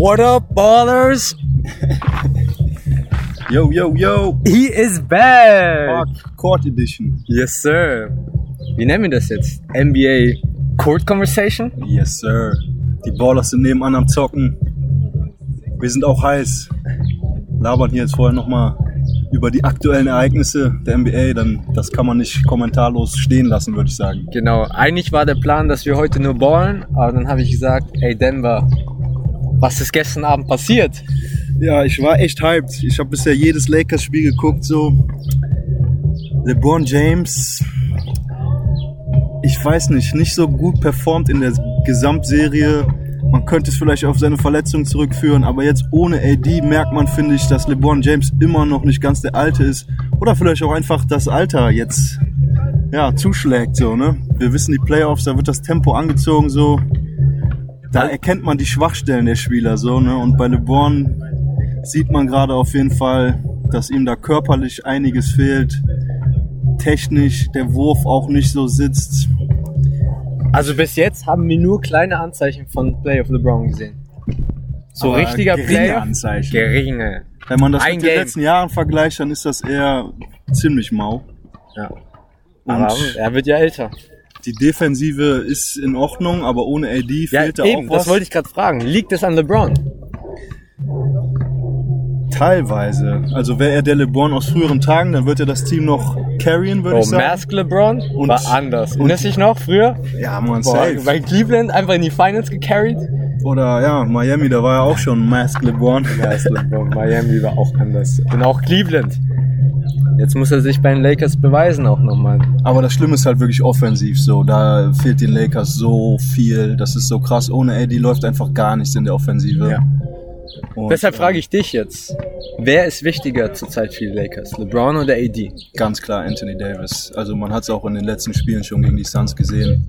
What up, ballers? Yo, yo, yo. He is back. Park Court Edition. Yes, sir. Wie nennen wir das jetzt? NBA Court Conversation? Yes, sir. Die Ballers sind nebenan am Zocken. Wir sind auch heiß. Labern hier jetzt vorher nochmal über die aktuellen Ereignisse der NBA. Dann, das kann man nicht kommentarlos stehen lassen, würde ich sagen. Genau. Eigentlich war der Plan, dass wir heute nur ballen, aber dann habe ich gesagt, ey Denver, was ist gestern Abend passiert? Ja, ich war echt hyped. Ich habe bisher jedes Lakers-Spiel geguckt, so. LeBron James, ich weiß nicht, nicht so gut performt in der Gesamtserie. Man könnte es vielleicht auf seine Verletzung zurückführen, aber jetzt ohne AD merkt man, finde ich, dass LeBron James immer noch nicht ganz der Alte ist. Oder vielleicht auch einfach das Alter jetzt ja, zuschlägt, so, ne? Wir wissen, die Playoffs, da wird das Tempo angezogen, so. Da erkennt man die Schwachstellen der Spieler, so, ne? Und bei LeBron sieht man gerade auf jeden Fall, dass ihm da körperlich einiges fehlt. Technisch der Wurf auch nicht so sitzt. Also bis jetzt haben wir nur kleine Anzeichen von Play of LeBron gesehen. So Aber richtiger geringe Player. Anzeichen. Geringe. Wenn man das Ein mit den Game. letzten Jahren vergleicht, dann ist das eher ziemlich mau. Ja. Und Aber er wird ja älter. Die Defensive ist in Ordnung, aber ohne AD Ja, fehlt da eben, auch was. das wollte ich gerade fragen. Liegt es an LeBron? Teilweise. Also wäre er der LeBron aus früheren Tagen, dann wird er das Team noch carryen, würde Oh, ich sagen. Mask LeBron Und- war anders. und- Erinnerst du dich noch früher? Ja, man, Boah, safe. bei Cleveland einfach in die Finals gecarried. Oder ja, Miami, da war ja auch schon Mask LeBron. Mask LeBron, Miami war auch anders. Und auch Cleveland. Jetzt muss er sich bei den Lakers beweisen auch nochmal. Aber das Schlimme ist halt wirklich offensiv so. Da fehlt den Lakers so viel. Das ist so krass. Ohne AD läuft einfach gar nichts in der Offensive. Ja. Und, Deshalb äh, frage ich dich jetzt, wer ist wichtiger zurzeit für die Lakers? LeBron oder AD? Ganz klar Anthony Davis. Also man hat es auch in den letzten Spielen schon gegen die Suns gesehen.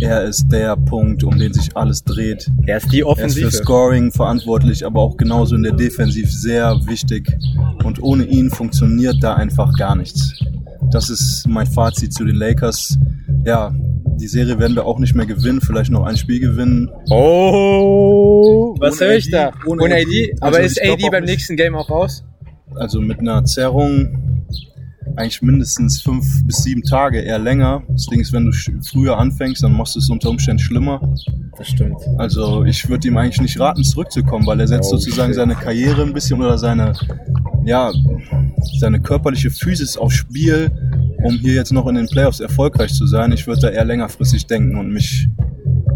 Er ist der Punkt, um den sich alles dreht. Er ist die Er ist für Offensive. Scoring verantwortlich, aber auch genauso in der Defensiv sehr wichtig. Und ohne ihn funktioniert da einfach gar nichts. Das ist mein Fazit zu den Lakers. Ja, die Serie werden wir auch nicht mehr gewinnen, vielleicht noch ein Spiel gewinnen. Oh, was höre ich AD, da? ohne Ohne AD. AD? Aber Also ist AD beim nächsten Game auch raus? Also mit einer Zerrung eigentlich mindestens fünf bis sieben Tage, eher länger. Das Ding ist, wenn du früher anfängst, dann machst du es unter Umständen schlimmer. Das stimmt. Also ich würde ihm eigentlich nicht raten, zurückzukommen, weil er setzt Oh, sozusagen shit. seine Karriere ein bisschen oder seine, ja, seine körperliche Physis aufs Spiel, um hier jetzt noch in den Playoffs erfolgreich zu sein. Ich würde da eher längerfristig denken und mich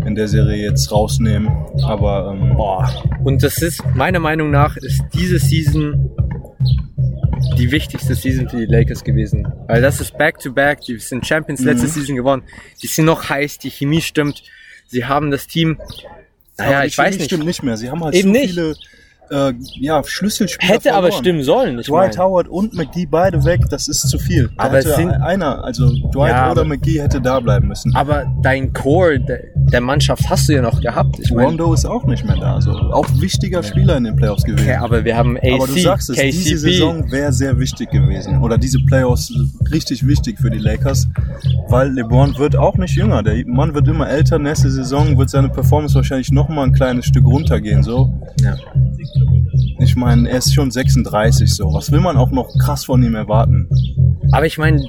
in der Serie jetzt rausnehmen. Aber ähm, Boah. Und das ist, meiner Meinung nach, ist diese Season die wichtigste Season für die Lakers gewesen. Weil das ist Back-to-Back, die sind Champions letzte Mhm. Season gewonnen. Die sind noch heiß, die Chemie stimmt. Sie haben das Team, naja, die ich weiß Chemie nicht. stimmt nicht mehr. Sie haben halt Eben so nicht. Äh, ja, Schlüsselspieler Hätte aber verloren. stimmen sollen, ich Dwight meine. Howard und McGee beide weg, das ist zu viel. Da Aber sind- einer, also Dwight Ja, oder aber- McGee hätte da bleiben müssen. Aber dein Core der, der Mannschaft hast du ja noch gehabt. Ich Rondo ist auch nicht mehr da, also auch wichtiger Spieler in den Playoffs gewesen. okay, aber wir haben AC, Aber du sagst es, KCP. diese Saison wäre sehr wichtig gewesen. Oder diese Playoffs richtig wichtig für die Lakers. Weil LeBron wird auch nicht jünger. Der Mann wird immer älter. Nächste Saison wird seine Performance wahrscheinlich noch mal ein kleines Stück runtergehen. So. Ja. Ich meine, er ist schon 36. So. Was will man auch noch krass von ihm erwarten? Aber ich meine,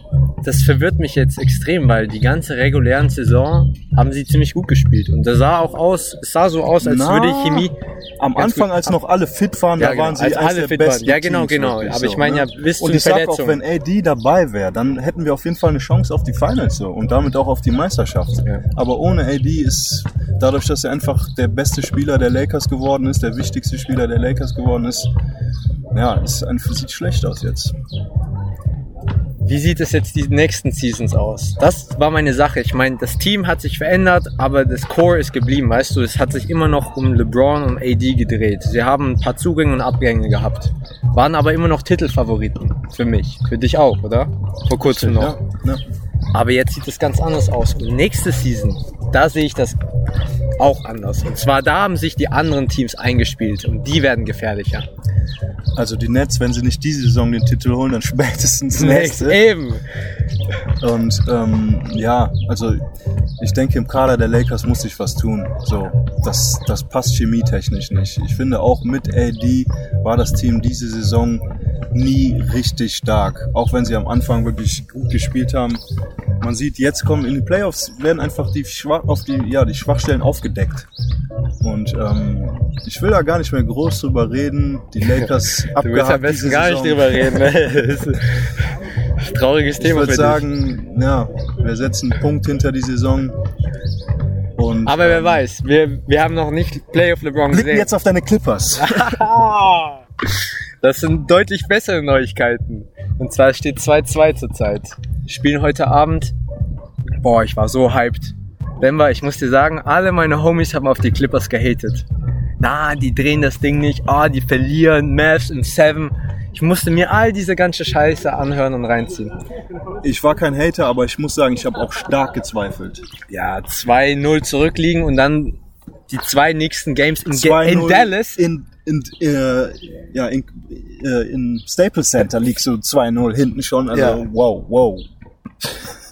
das verwirrt mich jetzt extrem, weil die ganze regulären Saison haben sie ziemlich gut gespielt. Und das sah auch aus, es sah so aus, als Na, würde Chemie. Am Anfang, als noch alle fit waren, Ja, da genau, waren sie alle fit waren. Ja, genau, Teams genau. Aber so, ich meine ne? ja, bis Und ich sag auch, wenn AD dabei wäre, dann hätten wir auf jeden Fall eine Chance auf die Finals so und damit auch auf die Meisterschaft. Ja. Aber ohne AD ist, dadurch, dass er einfach der beste Spieler der Lakers geworden ist, der wichtigste Spieler der Lakers geworden ist, ja, ist einfach, sieht schlecht aus jetzt. Wie sieht es jetzt die nächsten Seasons aus? Das war meine Sache. Ich meine, das Team hat sich verändert, aber das Core ist geblieben, weißt du. Es hat sich immer noch um LeBron und AD gedreht. Sie haben ein paar Zugänge und Abgänge gehabt, waren aber immer noch Titelfavoriten für mich, für dich auch, oder? Vor kurzem noch. Ja, ja. Aber jetzt sieht es ganz anders aus. Und nächste Season, da sehe ich das auch anders. Und zwar da haben sich die anderen Teams eingespielt und die werden gefährlicher. Also die Nets, wenn sie nicht diese Saison den Titel holen, dann spätestens nächste. Eben. Und ähm, ja, also ich denke, im Kader der Lakers muss sich was tun. So, das, das passt chemietechnisch nicht. Ich finde auch mit AD war das Team diese Saison nie richtig stark. Auch wenn sie am Anfang wirklich gut gespielt haben. Man sieht, jetzt kommen in die Playoffs, werden einfach die, Schwach, auf die, ja, die Schwachstellen aufgedeckt. Und ähm, ich will da gar nicht mehr groß drüber reden. Die Lakers Du willst am besten gar nicht drüber reden. Ne? Trauriges Ich Thema würde für sagen, ja, wir setzen einen Punkt hinter die Saison. Und dich. Aber wer ähm, weiß, wir, wir haben noch nicht Playoff LeBron gesehen. jetzt auf deine Clippers. Das sind deutlich bessere Neuigkeiten. Und zwar steht 2-2 zurzeit. Die spielen heute Abend. Boah, ich war so hyped. Denver, ich muss dir sagen, alle meine Homies haben auf die Clippers gehatet. Na, die drehen das Ding nicht. Ah, die verlieren. Mavs in Seven. Ich musste mir all diese ganze Scheiße anhören und reinziehen. Ich war kein Hater, aber ich muss sagen, ich habe auch stark gezweifelt. Ja, 2-0 zurückliegen und dann die zwei nächsten Games in, Ga- 2-0 in Dallas. In, in, äh, ja, in, äh, in Staples Center liegst du 2-0 hinten schon. Also, Ja. wow, wow.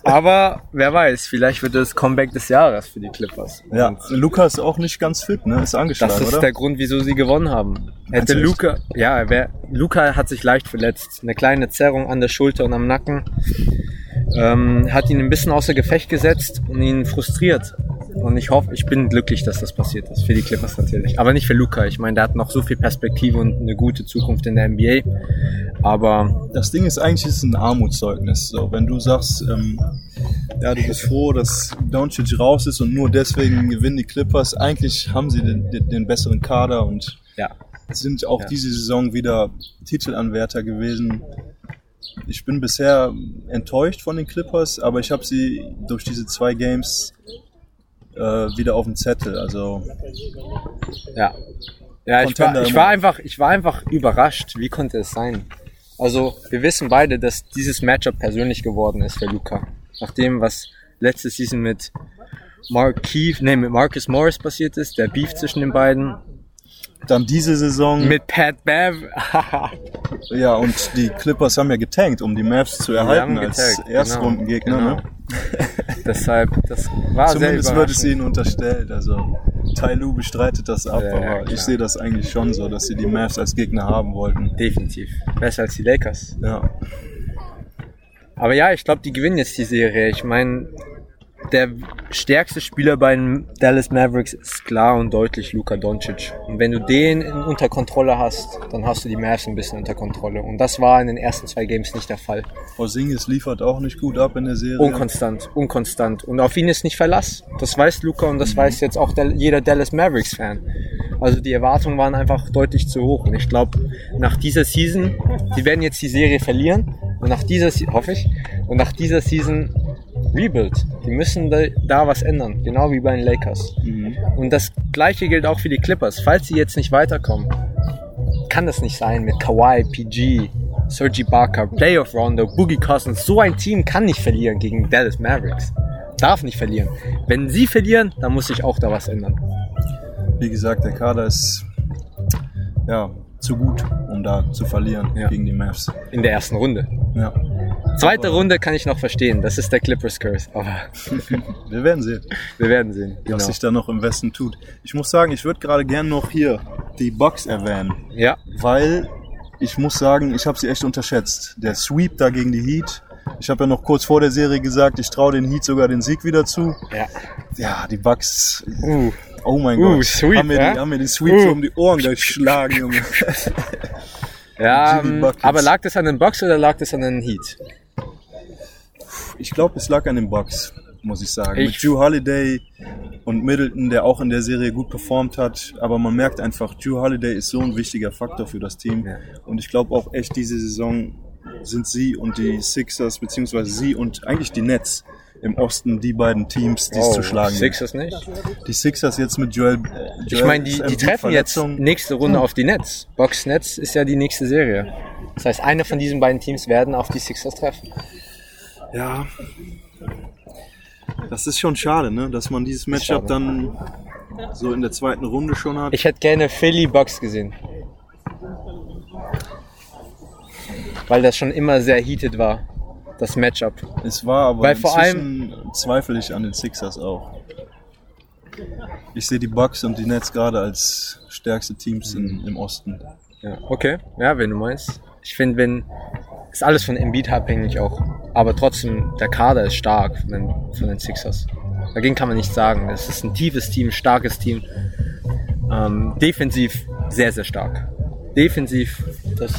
Aber wer weiß, vielleicht wird das Comeback des Jahres für die Clippers. Ja, Und Lukas ist auch nicht ganz fit, ne? Ist angeschlagen, Das ist oder? der Grund, wieso sie gewonnen haben. Hätte echt? Luca, ja, wer, Luca hat sich leicht verletzt. Eine kleine Zerrung an der Schulter und am Nacken. Ähm, hat ihn ein bisschen außer Gefecht gesetzt und ihn frustriert. Und ich hoffe, ich bin glücklich, dass das passiert ist. Für die Clippers natürlich. Aber nicht für Luca. Ich meine, der hat noch so viel Perspektive und eine gute Zukunft in der NBA. Aber Das Ding ist eigentlich ist ein Armutszeugnis. So, wenn du sagst, ähm, ja, du bist froh, dass Doncic raus ist und nur deswegen gewinnen die Clippers. Eigentlich haben sie den, den, den besseren Kader und ja, sind auch Ja. diese Saison wieder Titelanwärter gewesen. Ich bin bisher enttäuscht von den Clippers, aber ich habe sie durch diese zwei Games wieder auf dem Zettel. Also Ja. Ja, ich war, ich war einfach, ich war einfach überrascht. Wie konnte es sein? Also, wir wissen beide, dass dieses Matchup persönlich geworden ist für Luca. Nach dem, was letzte Season mit Mark Keefe, nee, mit Marcus Morris passiert ist, der Beef zwischen den beiden. Dann diese Saison, Mit Pat Bev. ja, und die Clippers haben ja getankt, um die Mavs zu erhalten haben als getankt, Erstrundengegner. genau, Ne? Deshalb, das war Zumindest wird es ihnen unterstellt. Also Tai Lu bestreitet das ab, ja, aber klar. ich sehe das eigentlich schon so, dass sie die Mavs als Gegner haben wollten. Definitiv. Besser als die Lakers. Ja. Aber ja, ich glaube, die gewinnen jetzt die Serie. Ich meine, der stärkste Spieler bei den Dallas Mavericks ist klar und deutlich Luka Doncic. Und wenn du den unter Kontrolle hast, dann hast du die Mavs ein bisschen unter Kontrolle. Und das war in den ersten zwei Games nicht der Fall. Porzingis liefert auch nicht gut ab in der Serie. Unkonstant, unkonstant. Und auf ihn ist nicht Verlass. Das weiß Luca und das weiß jetzt auch der, jeder Dallas Mavericks-Fan. Also die Erwartungen waren einfach deutlich zu hoch. Und ich glaube, nach dieser Season, die werden jetzt die Serie verlieren. Und nach dieser, Se- hoffe ich, und nach dieser Season Rebuild. Die müssen da, was ändern. Genau wie bei den Lakers. Und das gleiche gilt auch für die Clippers. Falls sie jetzt nicht weiterkommen, kann das nicht sein mit Kawhi, PG, Sergi Barker, Playoff Rondo, Boogie Cousins. So ein Team kann nicht verlieren gegen Dallas Mavericks. Darf nicht verlieren. Wenn sie verlieren, dann muss sich auch da was ändern. Wie gesagt, der Kader ist ja zu gut, um da zu verlieren Ja. gegen die Mavs. In der ersten Runde. Ja. Zweite Runde kann ich noch verstehen. Das ist der Clippers Curse. Aber Wir werden sehen, wir werden sehen. Genau. was sich da noch im Westen tut. Ich muss sagen, ich würde gerade gern noch hier die Bucks erwähnen, Ja, weil ich muss sagen, ich habe sie echt unterschätzt. Der Sweep da gegen die Heat. Ich habe ja noch kurz vor der Serie gesagt, ich traue den Heat sogar den Sieg wieder zu. ja. Ja, die Bucks, Uh, oh mein Uh, Gott, Sweep, haben, mir ja? die, haben mir die Sweep Uh. so um die Ohren geschlagen, Junge. ja, ähm, aber lag das an den Bucks oder lag das an den Heat? Ich glaube, es lag an den Bucks, muss ich sagen. Ich- Mit Drew Holiday und Middleton, der auch in der Serie gut performt hat. Aber man merkt einfach, Drew Holiday ist so ein wichtiger Faktor für das Team. Und ich glaube auch echt, diese Saison sind sie und die Sixers, beziehungsweise sie und eigentlich die Nets im Osten die beiden Teams, die es zu schlagen Oh, Sixers nicht? gibt. Die Sixers jetzt mit Joel, äh, Ich Joel meine, die, die treffen jetzt nächste Runde auf die Nets. Box Nets ist ja die nächste Serie. Das heißt, eine von diesen beiden Teams werden auf die Sixers treffen. Ja. Das ist schon schade, ne? dass man dieses Matchup dann so in der zweiten Runde schon hat. Ich hätte gerne Philly Bucks gesehen. Weil das schon immer sehr heated war. das Matchup. Es war aber Weil vor inzwischen zweifle ich an den Sixers auch. Ich sehe die Bucks und die Nets gerade als stärkste Teams in, im Osten. Ja, okay. Ja, wenn du meinst. Ich finde, wenn ist alles von Embiid abhängig auch. Aber trotzdem, der Kader ist stark von den, von den Sixers. Dagegen kann man nichts sagen. Es ist ein tiefes Team, starkes Team. Ähm, defensiv sehr, sehr stark. Defensiv das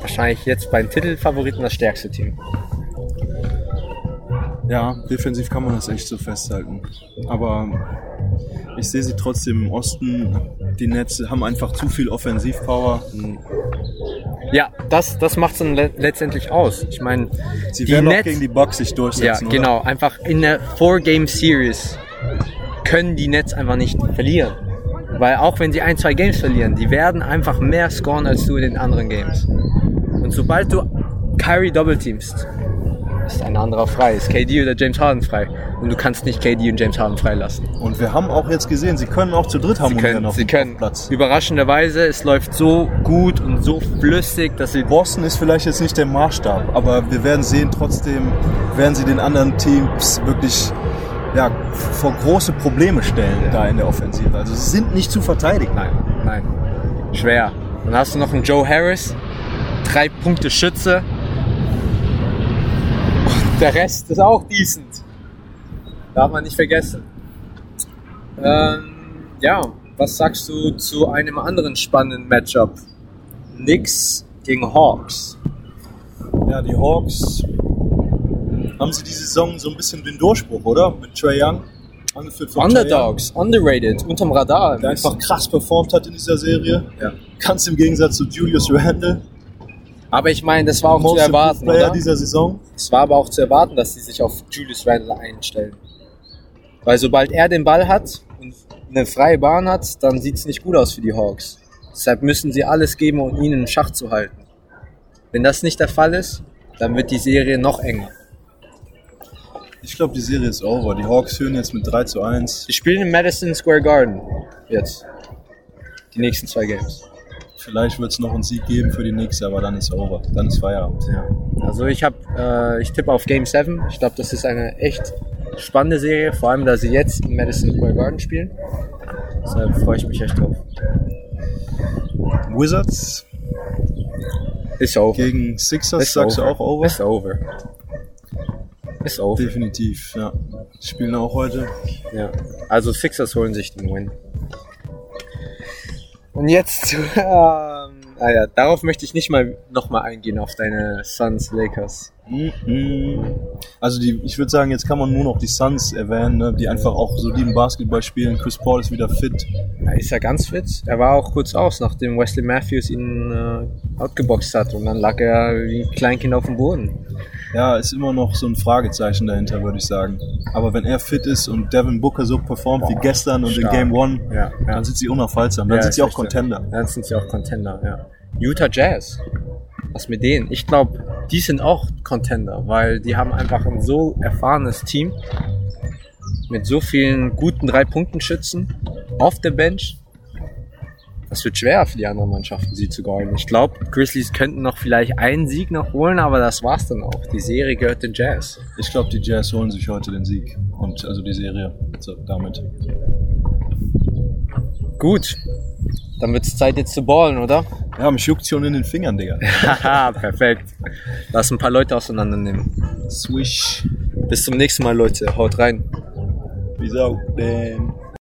wahrscheinlich jetzt bei den Titelfavoriten das stärkste Team. Ja, defensiv kann man das echt so festhalten. Aber ich sehe sie trotzdem im Osten. Die Nets haben einfach zu viel Offensivpower. Ja, das, das macht es dann le letztendlich aus. Ich meine, Sie die werden auch Nets, gegen die Bucks sich ja, durchsetzen. oder? genau, einfach in der Four-Game-Series können die Nets einfach nicht verlieren. Weil auch wenn sie ein, zwei Games verlieren, die werden einfach mehr scoren als du in den anderen Games. Und sobald du Kyrie doppelteamst, ist ein anderer frei. Ist KD oder James Harden frei. Und du kannst nicht KD und James Harden freilassen. Und wir haben auch jetzt gesehen, sie können auch zu dritt Sie harmonieren können, auf sie dem können. Platz. Überraschenderweise, es läuft so gut und so flüssig, dass sie Boston ist vielleicht jetzt nicht der Maßstab, aber wir werden sehen, trotzdem werden sie den anderen Teams wirklich ja, vor große Probleme stellen da in der Offensive. Also sie sind nicht zu verteidigen. Nein, nein. Schwer. Dann hast du noch einen Joe Harris, drei Punkte Schütze. Der Rest ist auch decent. Darf man nicht vergessen. Ähm, ja, was sagst du zu einem anderen spannenden Matchup? Knicks gegen Hawks. Ja, die Hawks haben sie die Saison so ein bisschen den Durchbruch, oder? Mit Trey Young. Angeführt von Trae Young, Underdogs, underrated, unterm Radar. der einfach krass performt hat in dieser Serie. Ja. Ganz im Gegensatz zu Julius Randle, Aber ich meine, das war auch zu erwarten, Player oder? dieser Saison. Es war aber auch zu erwarten, dass sie sich auf Julius Randle einstellen. Weil sobald er den Ball hat und eine freie Bahn hat, dann sieht es nicht gut aus für die Hawks. Deshalb müssen sie alles geben, um ihn in Schach zu halten. Wenn das nicht der Fall ist, dann wird die Serie noch enger. Ich glaube, die Serie ist over. Die Hawks führen jetzt mit 3 zu 1. Sie spielen im Madison Square Garden jetzt. Die nächsten zwei Games. Vielleicht wird es noch einen Sieg geben für die Knicks, aber dann ist over. Dann ist Feierabend. Ja. Also ich habe, äh, ich tippe auf Game 7. Ich glaube, das ist eine echt spannende Serie, vor allem da sie jetzt im Madison Square Garden spielen. Deshalb freue ich mich echt drauf. Wizards Ist over. gegen Sixers, Ist sagst du over. auch over? Ist over. Ist over. Definitiv, ja. Spielen auch heute. Ja. Also Sixers holen sich den Win. Und jetzt, ähm, ah ja, darauf möchte ich nicht mal nochmal eingehen auf deine Suns Lakers. Mhm. Also die, ich würde sagen, jetzt kann man nur noch die Suns erwähnen, ne, die einfach auch soliden Basketball spielen. Chris Paul ist wieder fit. Er ist ja ganz fit. Er war auch kurz aus, nachdem Wesley Matthews ihn äh, outgeboxt hat. Und dann lag er wie ein Kleinkind auf dem Boden. Ja, ist immer noch so ein Fragezeichen dahinter, würde ich sagen. Aber wenn er fit ist und Devin Booker so performt wie gestern und stark. in Game One, Ja, ja. dann sind sie unaufhaltsam. Dann Ja, sind sie auch. Contender. Dann sind sie auch Contender, ja. Utah Jazz. Was mit denen? Ich glaube, die sind auch Contender, weil die haben einfach ein so erfahrenes Team mit so vielen guten Drei-Punkten-Schützen auf der Bench. Das wird schwer für die anderen Mannschaften, sie zu guarden. Ich glaube, Grizzlies könnten noch vielleicht einen Sieg noch holen, aber das war's dann auch. Die Serie gehört den Jazz. Ich glaube, die Jazz holen sich heute den Sieg. Und also die Serie so, damit. Gut, dann wird's Zeit jetzt zu ballen, oder? Ja, mich juckt schon in den Fingern, Digga. Haha, perfekt. Lass ein paar Leute auseinandernehmen. Swish. Bis zum nächsten Mal, Leute. Haut rein. Peace out, damn.